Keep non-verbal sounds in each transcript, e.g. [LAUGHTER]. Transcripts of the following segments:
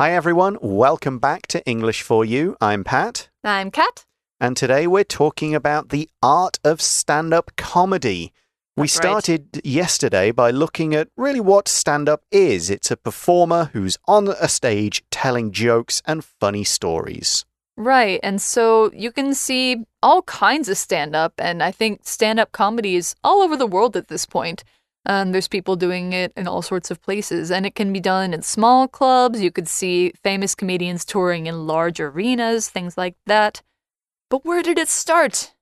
Hi, everyone. Welcome back to English for You. I'm Pat. I'm Kat. And today we're talking about the art of stand up comedy. We That's right. started yesterday by looking at really what stand up is it's a performer who's on a stage telling jokes and funny stories. Right. And so you can see all kinds of stand up. And I think stand up comedy is all over the world at this point. Um, there's people doing it in all sorts of places. And it can be done in small clubs. You could see famous comedians touring in large arenas, things like that. But where did it start?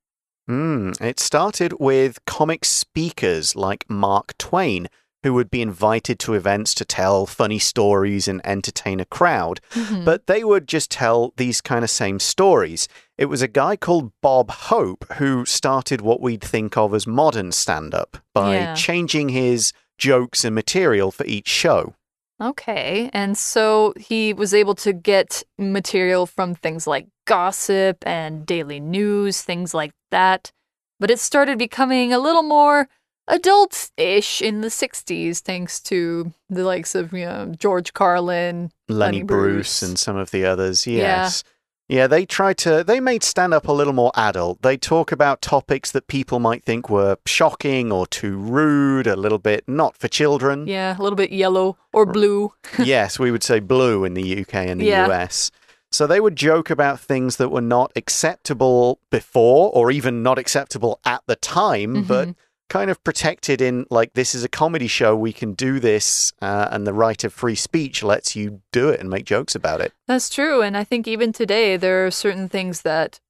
Mm, it started with comic speakers like Mark Twain, who would be invited to events to tell funny stories and entertain a crowd. Mhm. But they would just tell these kind of same stories. It was a guy called Bob Hope who started what we'd think of as modern stand up by Yeah. changing his jokes and material for each show. Okay. And so he was able to get material from things like gossip and daily news, things like that. But it started becoming a little more adult ish in the 60s, thanks to the likes of, you know, George Carlin. Lenny Lenny Bruce Bruce. and some of the others. Yeah. Yes. Yeah, they tried to, they made stand up a little more adult. They talk about topics that people might think were shocking or too rude, a little bit not for children. Yeah, a little bit yellow or blue. [LAUGHS] yes, we would say blue in the UK and the Yeah. US. So they would joke about things that were not acceptable before or even not acceptable at the time, but mm-hmm. Kind of protected in like, this is a comedy show, we can do this, uh, and the right of free speech lets you do it and make jokes about it. That's true. And I think even today, there are certain things that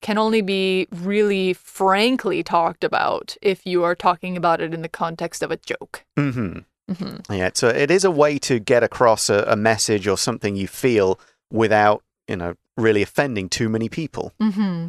can only be really frankly talked about if you are talking about it in the context of a joke. hmm hmm Yeah, so it is a way to get across a, a message or something you feel without, you know, really offending too many people. hmm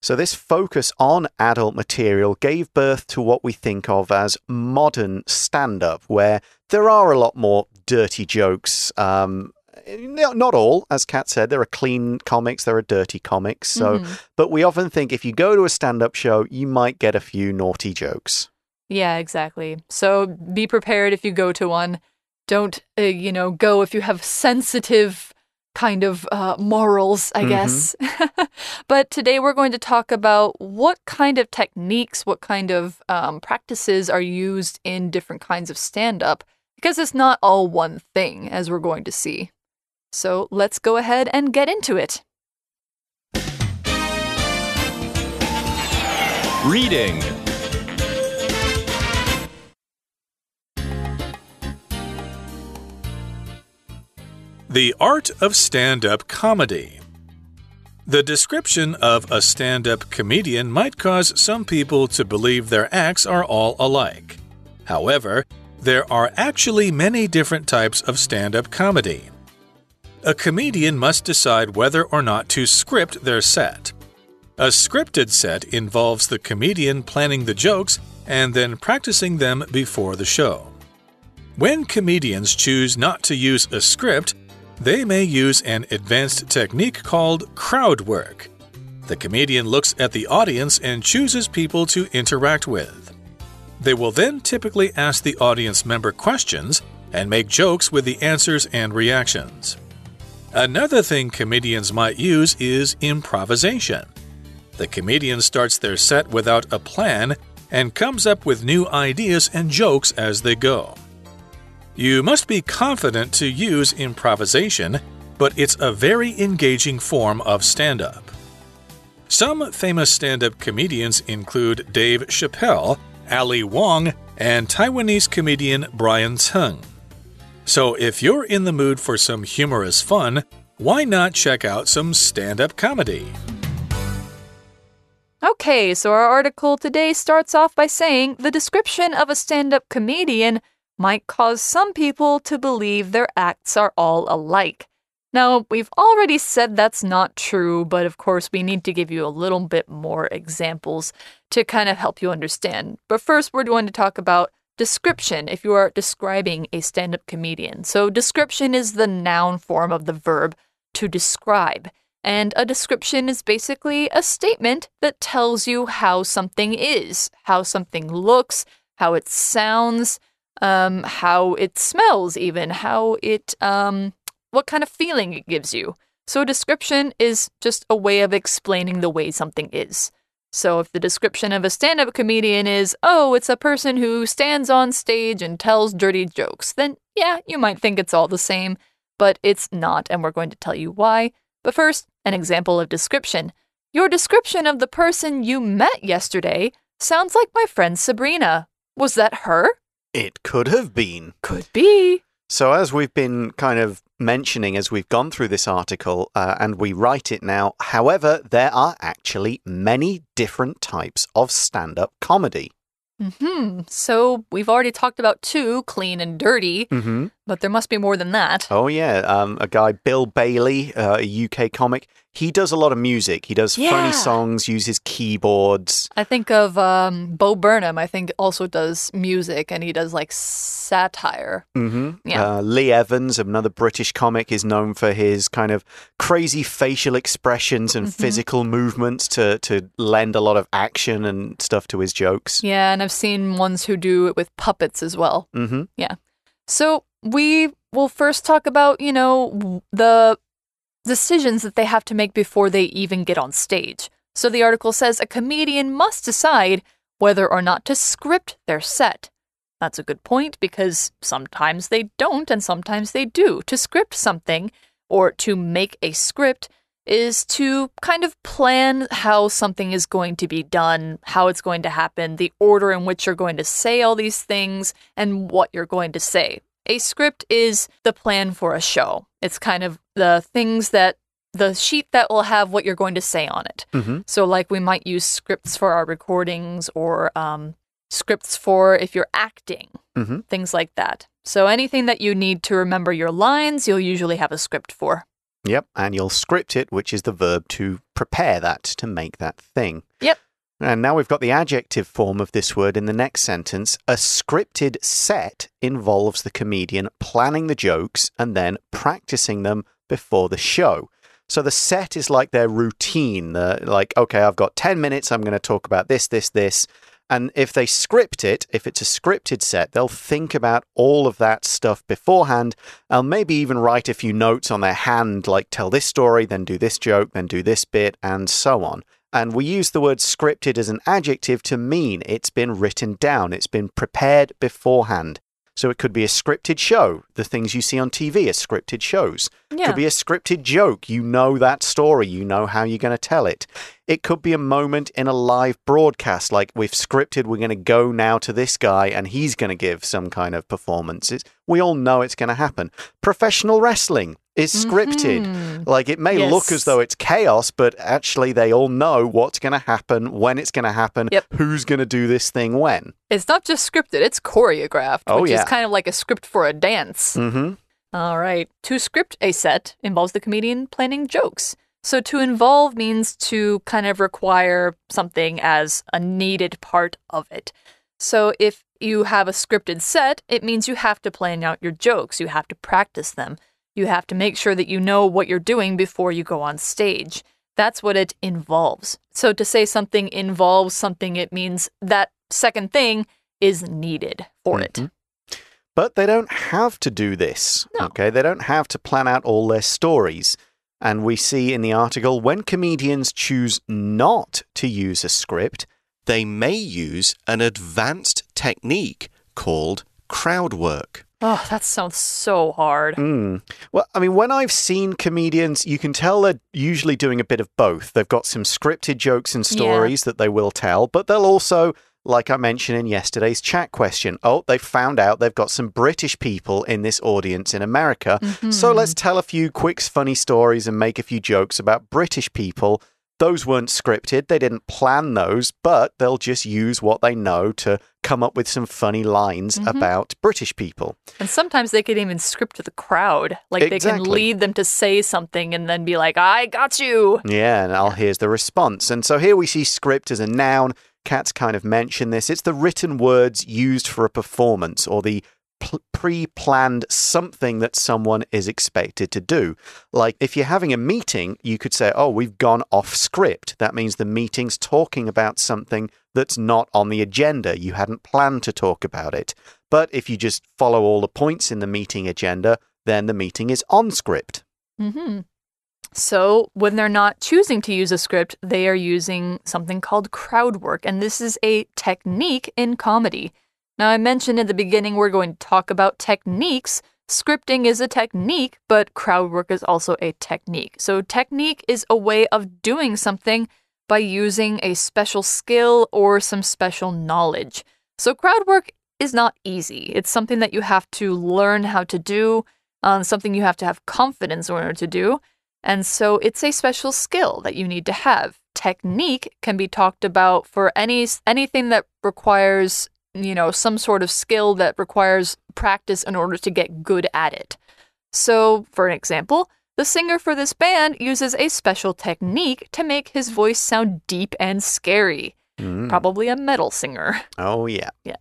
So, this focus on adult material gave birth to what we think of as modern stand up, where there are a lot more dirty jokes. Um, not all, as Kat said, there are clean comics, there are dirty comics. So, Mhm. but we often think if you go to a stand up show, you might get a few naughty jokes. Yeah, exactly. So be prepared if you go to one. Don't, uh, you know, go if you have sensitive kind of uh, morals, I Mhm. guess. [LAUGHS] but today we're going to talk about what kind of techniques, what kind of um, practices are used in different kinds of stand up, because it's not all one thing, as we're going to see. So let's go ahead and get into it. Reading. The Art of Stand Up Comedy. The description of a stand up comedian might cause some people to believe their acts are all alike. However, there are actually many different types of stand up comedy. A comedian must decide whether or not to script their set. A scripted set involves the comedian planning the jokes and then practicing them before the show. When comedians choose not to use a script, they may use an advanced technique called crowd work. The comedian looks at the audience and chooses people to interact with. They will then typically ask the audience member questions and make jokes with the answers and reactions. Another thing comedians might use is improvisation. The comedian starts their set without a plan and comes up with new ideas and jokes as they go. You must be confident to use improvisation, but it's a very engaging form of stand up. Some famous stand up comedians include Dave Chappelle, Ali Wong, and Taiwanese comedian Brian Tseng. So, if you're in the mood for some humorous fun, why not check out some stand up comedy? Okay, so our article today starts off by saying the description of a stand up comedian might cause some people to believe their acts are all alike. Now, we've already said that's not true, but of course, we need to give you a little bit more examples to kind of help you understand. But first, we're going to talk about description if you are describing a stand up comedian. So, description is the noun form of the verb to describe. And a description is basically a statement that tells you how something is, how something looks, how it sounds, um, how it smells, even how it um, what kind of feeling it gives you. So, a description is just a way of explaining the way something is. So, if the description of a stand up comedian is, oh, it's a person who stands on stage and tells dirty jokes, then yeah, you might think it's all the same, but it's not, and we're going to tell you why. But first, an example of description. Your description of the person you met yesterday sounds like my friend Sabrina. Was that her? It could have been. Could be. So, as we've been kind of mentioning as we've gone through this article, uh, and we write it now, however, there are actually many different types of stand up comedy. Hmm. So we've already talked about two, clean and dirty, Mm-hmm. but there must be more than that. Oh, yeah. Um, a guy, Bill Bailey, uh, a UK comic, he does a lot of music. He does Yeah. funny songs, uses keyboards. I think of um, Bo Burnham. I think also does music, and he does like satire. hmm Yeah. Uh, Lee Evans, another British comic, is known for his kind of crazy facial expressions and Mm-hmm. physical movements to, to lend a lot of action and stuff to his jokes. Yeah, and I've seen ones who do it with puppets as well. hmm Yeah. So we will first talk about, you know, the decisions that they have to make before they even get on stage. So the article says a comedian must decide whether or not to script their set. That's a good point because sometimes they don't and sometimes they do. To script something or to make a script is to kind of plan how something is going to be done, how it's going to happen, the order in which you're going to say all these things, and what you're going to say. A script is the plan for a show. It's kind of the things that the sheet that will have what you're going to say on it. hmm So, like, we might use scripts for our recordings or um, scripts for if you're acting, Mhm. things like that. So, anything that you need to remember your lines, you'll usually have a script for. Yep. And you'll script it, which is the verb to prepare that, to make that thing. Yep. And now we've got the adjective form of this word in the next sentence. A scripted set involves the comedian planning the jokes and then practicing them before the show. So the set is like their routine. Like, okay, I've got 10 minutes. I'm going to talk about this, this, this. And if they script it, if it's a scripted set, they'll think about all of that stuff beforehand and maybe even write a few notes on their hand, like tell this story, then do this joke, then do this bit, and so on. And we use the word scripted as an adjective to mean it's been written down, it's been prepared beforehand. So it could be a scripted show. The things you see on TV are scripted shows. Yeah. Could be a scripted joke. You know that story. You know how you're going to tell it. It could be a moment in a live broadcast, like we've scripted, we're going to go now to this guy and he's going to give some kind of performance. It's, we all know it's going to happen. Professional wrestling is scripted. Mhm. Like it may look as though it's chaos, but actually they all know what's going to happen, when it's going to happen, Yep. who's going to do this thing when. It's not just scripted, it's choreographed, Oh, which yeah. is kind of like a script for a dance. hmm All right. To script a set involves the comedian planning jokes. So to involve means to kind of require something as a needed part of it. So if you have a scripted set, it means you have to plan out your jokes, you have to practice them. You have to make sure that you know what you're doing before you go on stage. That's what it involves. So to say something involves something, it means that second thing is needed for it. Mhm. But they don't have to do this. No. Okay, they don't have to plan out all their stories. And we see in the article when comedians choose not to use a script, they may use an advanced technique called crowd work. Oh, that sounds so hard. Mm. Well, I mean, when I've seen comedians, you can tell they're usually doing a bit of both. They've got some scripted jokes and Yeah. stories that they will tell, but they'll also, like I mentioned in yesterday's chat question, oh, they've found out they've got some British people in this audience in America. So Mhm. let's tell a few quick, funny stories and make a few jokes about British people. Those weren't scripted. They didn't plan those, but they'll just use what they know to come up with some funny lines Mhm. about British people. And sometimes they can even script the crowd. Like they can lead them to say something and then be like, I got you. Yeah, and I'll here's the response. And so here we see script as a noun. Kat's kind of mentioned this. It's the written words used for a performance or the pl- pre-planned something that someone is expected to do. Like if you're having a meeting, you could say, "Oh, we've gone off script." That means the meeting's talking about something that's not on the agenda. You hadn't planned to talk about it. But if you just follow all the points in the meeting agenda, then the meeting is on script. Mm-hmm. So, when they're not choosing to use a script, they are using something called crowd work, and this is a technique in comedy. Now, I mentioned in the beginning we're going to talk about techniques. Scripting is a technique, but crowd work is also a technique. So, technique is a way of doing something by using a special skill or some special knowledge. So, crowd work is not easy. It's something that you have to learn how to do, um, something you have to have confidence in order to do. And so it's a special skill that you need to have. Technique can be talked about for any anything that requires, you know, some sort of skill that requires practice in order to get good at it. So, for an example, the singer for this band uses a special technique to make his voice sound deep and scary. Mm. Probably a metal singer. Oh, yeah. Yeah.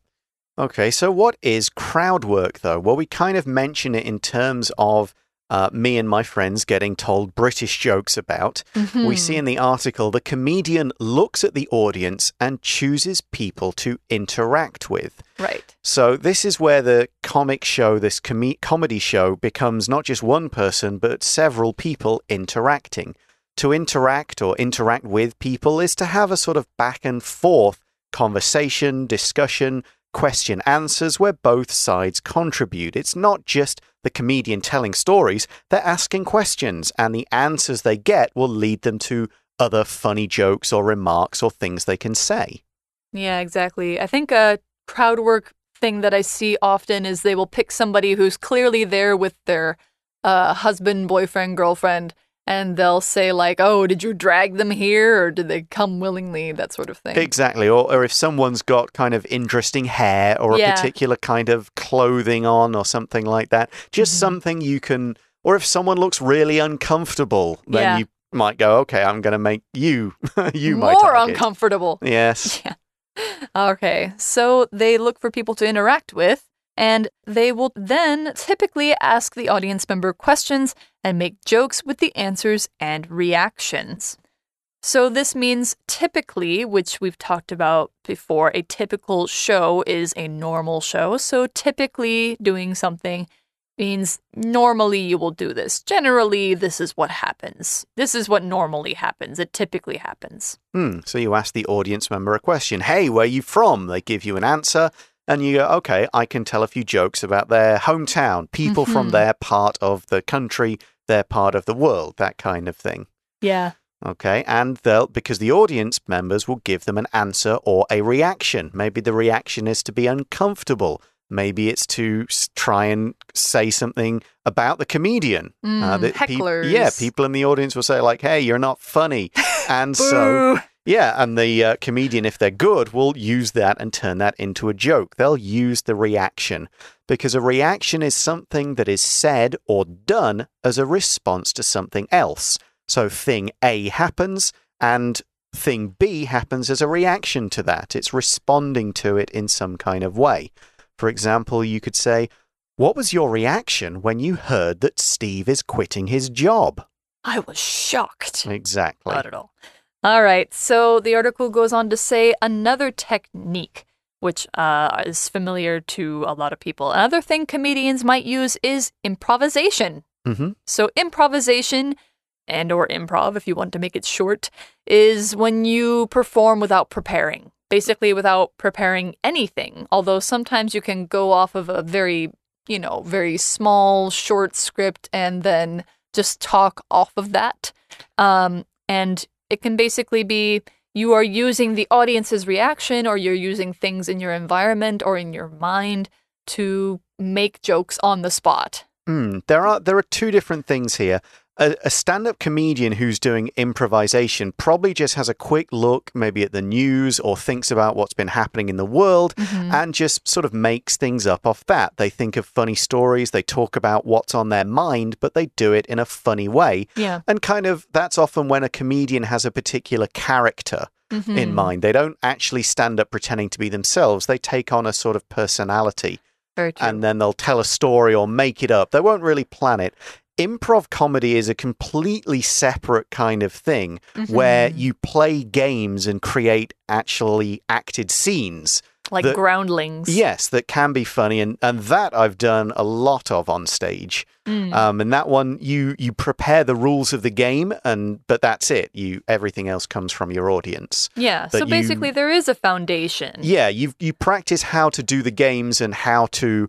Okay, so what is crowd work, though? Well, we kind of mention it in terms of uh, me and my friends getting told British jokes about. We see in the article the comedian looks at the audience and chooses people to interact with. Right. So, this is where the comic show, this com- comedy show, becomes not just one person, but several people interacting. To interact or interact with people is to have a sort of back and forth conversation, discussion, question answers where both sides contribute. It's not just the comedian telling stories, they're asking questions, and the answers they get will lead them to other funny jokes or remarks or things they can say. Yeah, exactly. I think a crowd work thing that I see often is they will pick somebody who's clearly there with their uh, husband, boyfriend, girlfriend, and they'll say, like, oh, did you drag them here or did they come willingly? That sort of thing. Exactly. Or, or if someone's got kind of interesting hair or a particular kind of clothing on or something like that, just Mhm. something you can. Or if someone looks really uncomfortable, then Yeah. you might go, okay, I'm going to make you, [LAUGHS] you More target." uncomfortable. Yes. [LAUGHS] yeah Okay, so they look for people to interact with, and they will then typically ask the audience member questions and make jokes with the answers and reactions. So, this means typically, which we've talked about before, a typical show is a normal show. So, typically, doing something means normally you will do this. Generally, this is what happens. This is what normally happens. It typically happens. Hmm. So you ask the audience member a question. Hey, where are you from? They give you an answer. And you go, okay, I can tell a few jokes about their hometown, people from Mhm. their part of the country, their part of the world, that kind of thing. Yeah. Okay, and they'll because the audience members will give them an answer or a reaction. Maybe the reaction is to be uncomfortable. Maybe it's to try and say something about the comedian. Mm, that peop- hecklers. yeah, people in the audience will say like, "Hey, you're not funny," [LAUGHS] and so. Yeah, and the uh, comedian, if they're good, will use that and turn that into a joke. They'll use the reaction because a reaction is something that is said or done as a response to something else. So thing A happens and thing B happens as a reaction to that. It's responding to it in some kind of way. For example, you could say, What was your reaction when you heard that Steve is quitting his job? I was shocked. Exactly. Not at all. All right. So the article goes on to say another technique, which uh, is familiar to a lot of people. Another thing comedians might use is improvisation. hmm So improvisation and or improv if you want to make it short is when you perform without preparing. Basically without preparing anything. Although sometimes you can go off of a very, you know, very small short script and then just talk off of that. Um, and it can basically be you are using the audience's reaction or you're using things in your environment or in your mind to make jokes on the spot. Hmm, there are there are two different things here. A, a stand-up comedian who's doing improvisation probably just has a quick look, maybe at the news, or thinks about what's been happening in the world, and just sort of makes things up off that. They think of funny stories, they talk about what's on their mind, but they do it in a funny way. Yeah. And kind of that's often when a comedian has a particular character in Mhm. mind. They don't actually stand up pretending to be themselves. They take on a sort of personality and then they'll tell a story or make it up. They won't really plan it. Improv comedy is a completely separate kind of thing where Mhm. you play games and create actually acted scenes. like the- groundlings. Yes, that can be funny, and, and that I've done a lot of on stage. Mm. Um, and that one, you you prepare the rules of the game, and but that's it. You everything else comes from your audience. yeah. that So you- basically, there is a foundation. Yeah, you you practice how to do the games and how to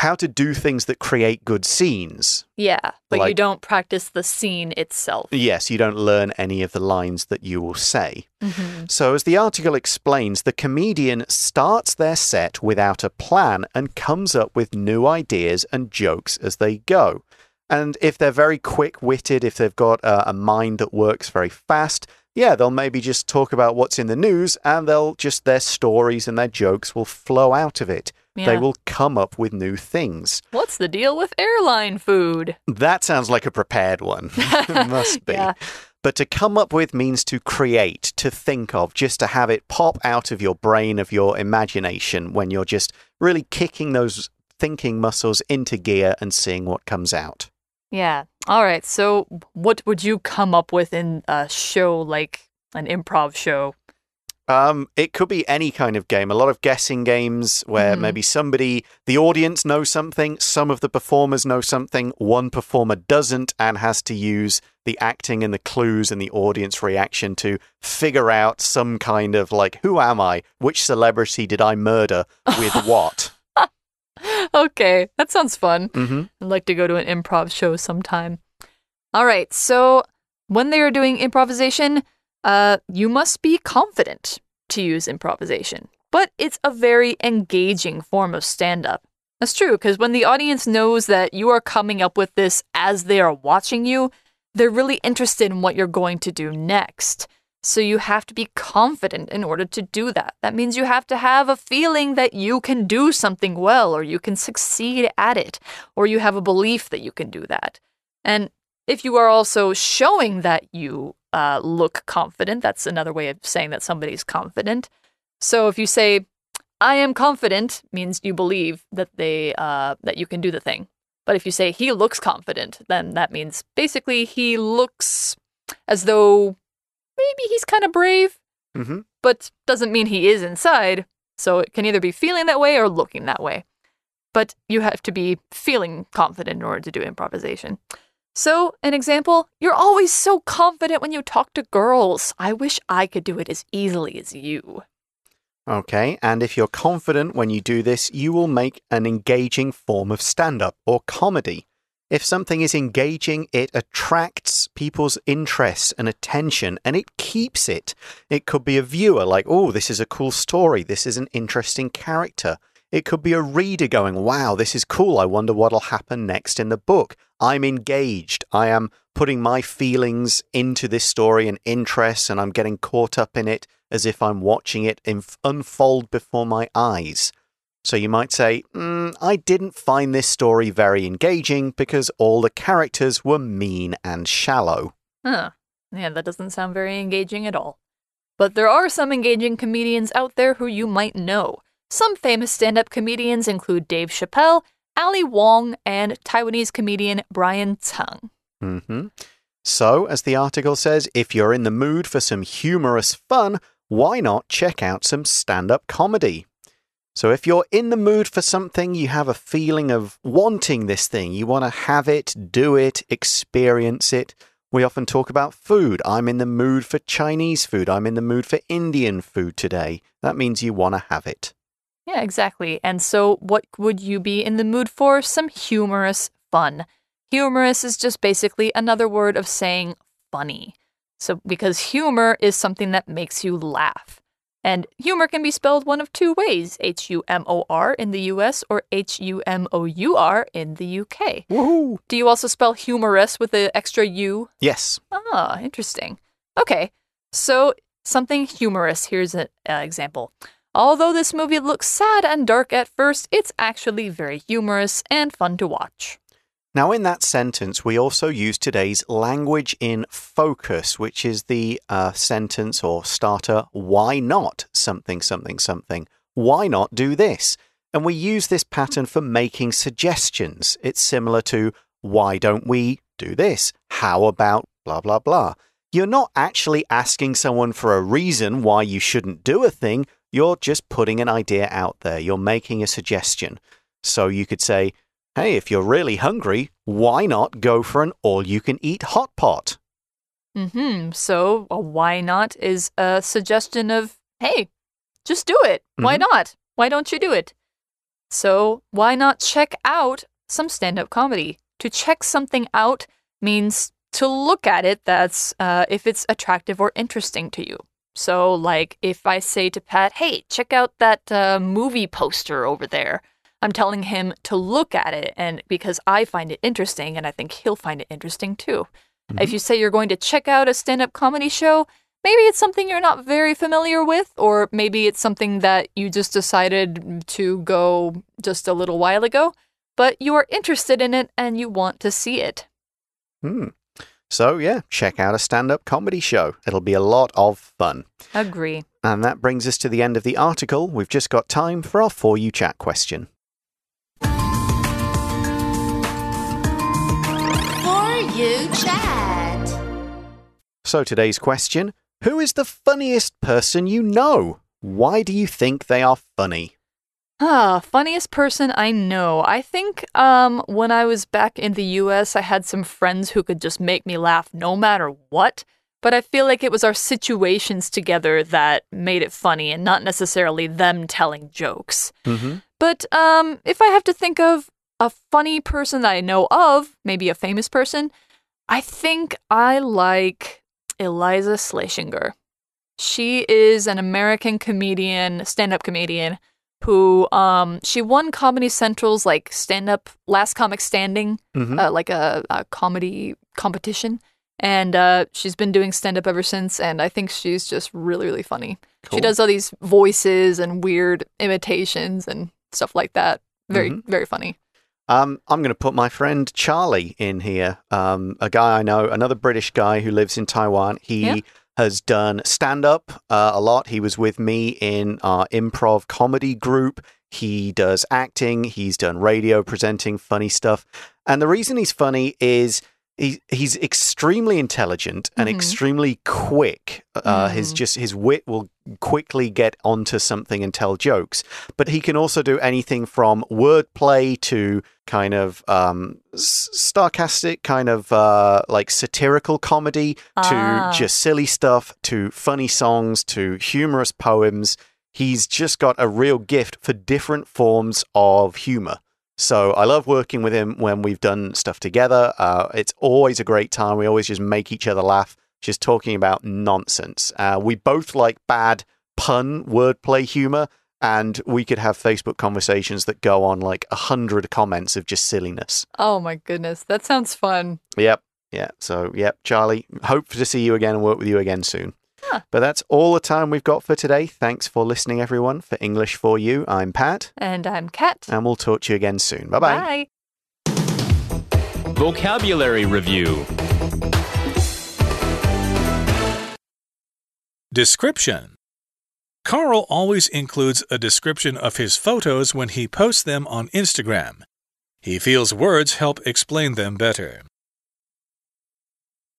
how to do things that create good scenes. Yeah, but you don't practice the scene itself. Yes, you don't learn any of the lines that you will say. Mhm. So, as the article explains, the comedian starts their set without a plan and comes up with new ideas and jokes as they go. And if they're very quick witted, if they've got a, a mind that works very fast, yeah, they'll maybe just talk about what's in the news and they'll just, their stories and their jokes will flow out of it. They will come up with new things. What's the deal with airline food? That sounds like a prepared one. [LAUGHS] [LAUGHS] must be. Yeah. But to come up with means to create, to think of, just to have it pop out of your brain, of your imagination, when you're just really kicking those thinking muscles into gear and seeing what comes out. Yeah. All right. So, what would you come up with in a show like an improv show? Um, it could be any kind of game. A lot of guessing games where Mhm. maybe somebody, the audience knows something, some of the performers know something, one performer doesn't and has to use the acting and the clues and the audience reaction to figure out some kind of like, who am I? Which celebrity did I murder with [LAUGHS] what? okay, that sounds fun. hmm I'd like to go to an improv show sometime. All right. So, when they are doing improvisation, uh, you must be confident to use improvisation. But it's a very engaging form of stand up. That's true, because when the audience knows that you are coming up with this as they are watching you, they're really interested in what you're going to do next. So you have to be confident in order to do that. That means you have to have a feeling that you can do something well, or you can succeed at it, or you have a belief that you can do that. And if you are also showing that you uh, look confident, that's another way of saying that somebody's confident. So if you say, "I am confident," means you believe that they uh, that you can do the thing. But if you say he looks confident, then that means basically he looks as though maybe he's kind of brave, hmm but doesn't mean he is inside. So it can either be feeling that way or looking that way. But you have to be feeling confident in order to do improvisation. So, an example, you're always so confident when you talk to girls. I wish I could do it as easily as you. Okay, and if you're confident when you do this, you will make an engaging form of stand up or comedy. If something is engaging, it attracts people's interest and attention and it keeps it. It could be a viewer, like, oh, this is a cool story. This is an interesting character. It could be a reader going, wow, this is cool. I wonder what'll happen next in the book. I'm engaged. I am putting my feelings into this story and interests, and I'm getting caught up in it as if I'm watching it unfold before my eyes. So you might say, mm, I didn't find this story very engaging because all the characters were mean and shallow. Huh. Yeah, that doesn't sound very engaging at all. But there are some engaging comedians out there who you might know. Some famous stand up comedians include Dave Chappelle, Ali Wong, and Taiwanese comedian Brian Tseng. hmm So, as the article says, if you're in the mood for some humorous fun, why not check out some stand up comedy? So, if you're in the mood for something, you have a feeling of wanting this thing, you want to have it, do it, experience it. We often talk about food. I'm in the mood for Chinese food. I'm in the mood for Indian food today. That means you want to have it. Yeah, exactly. And so, what would you be in the mood for? Some humorous fun. Humorous is just basically another word of saying funny. So, because humor is something that makes you laugh. And humor can be spelled one of two ways H U M O R in the US or H U M O U R in the UK. Woohoo! Do you also spell humorous with the extra U? Yes. Ah, interesting. Okay, so something humorous. Here's an uh, example. Although this movie looks sad and dark at first, it's actually very humorous and fun to watch. Now, in that sentence, we also use today's language in focus, which is the uh, sentence or starter, why not something, something, something? Why not do this? And we use this pattern for making suggestions. It's similar to, why don't we do this? How about blah, blah, blah? You're not actually asking someone for a reason why you shouldn't do a thing. You're just putting an idea out there. You're making a suggestion. So you could say, Hey, if you're really hungry, why not go for an all you can eat hot pot? Mm hmm. So, a why not is a suggestion of, hey, just do it. Why Mhm. not? Why don't you do it? So, why not check out some stand up comedy? To check something out means to look at it that's uh, if it's attractive or interesting to you. So, like if I say to Pat, hey, check out that uh, movie poster over there, I'm telling him to look at it, and because I find it interesting, and I think he'll find it interesting too. If you say you're going to check out a stand up comedy show, maybe it's something you're not very familiar with, or maybe it's something that you just decided to go just a little while ago, but you are interested in it and you want to see it. Hmm. So, yeah, check out a stand up comedy show. It'll be a lot of fun. Agree. And that brings us to the end of the article. We've just got time for our For You Chat question. For you chat. So, today's question Who is the funniest person you know? Why do you think they are funny? Ah, funniest person I know. I think um when I was back in the US, I had some friends who could just make me laugh no matter what. But I feel like it was our situations together that made it funny and not necessarily them telling jokes. Mm-hmm. But um if I have to think of a funny person that I know of, maybe a famous person, I think I like Iliza Shlesinger. She is an American comedian, stand-up comedian who um she won Comedy Central's like stand-up Last Comic Standing, Mm-hmm. uh, like a, a comedy competition. And uh, she's been doing stand up ever since, and I think she's just really, really funny. She does all these voices and weird imitations and stuff like that. Very, Mm-hmm. very funny. Um, I'm going to put my friend Charlie in here. Um, a guy I know, another British guy who lives in Taiwan. He Yeah. Has done stand up uh, a lot. He was with me in our improv comedy group. He does acting. He's done radio presenting, funny stuff. And the reason he's funny is he, he's extremely intelligent and Mhm. extremely quick. Uh, His Mm. just his wit will quickly get onto something and tell jokes. But he can also do anything from wordplay to kind of um, s- sarcastic, kind of uh, like satirical comedy to Ah. just silly stuff to funny songs to humorous poems. He's just got a real gift for different forms of humor. So I love working with him when we've done stuff together. Uh, it's always a great time. We always just make each other laugh, just talking about nonsense. Uh, we both like bad pun wordplay humor, and we could have Facebook conversations that go on like a hundred comments of just silliness. Oh my goodness, that sounds fun. Yep. Yeah. So, yep, Charlie, hope to see you again and work with you again soon. Huh. But that's all the time we've got for today. Thanks for listening, everyone. For English for You, I'm Pat, And I'm Kat. and we'll talk to you again soon. Bye bye. Bye. Vocabulary Review Description Carl always includes a description of his photos when he posts them on Instagram. He feels words help explain them better.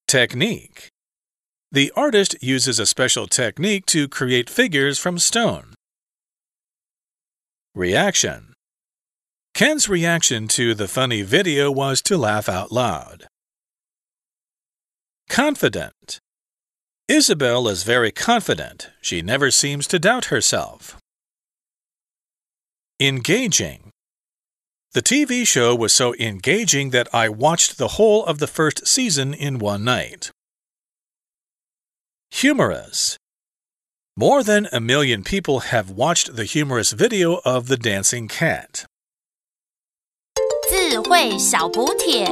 Technique The artist uses a special technique to create figures from stone. Reaction Ken's reaction to the funny video was to laugh out loud. Confident Isabel is very confident. She never seems to doubt herself. Engaging. The TV show was so engaging that I watched the whole of the first season in one night. Humorous. More than a million people have watched the humorous video of the dancing cat. 智慧小补帖。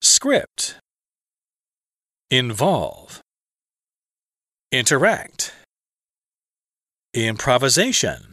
Script Involve Interact Improvisation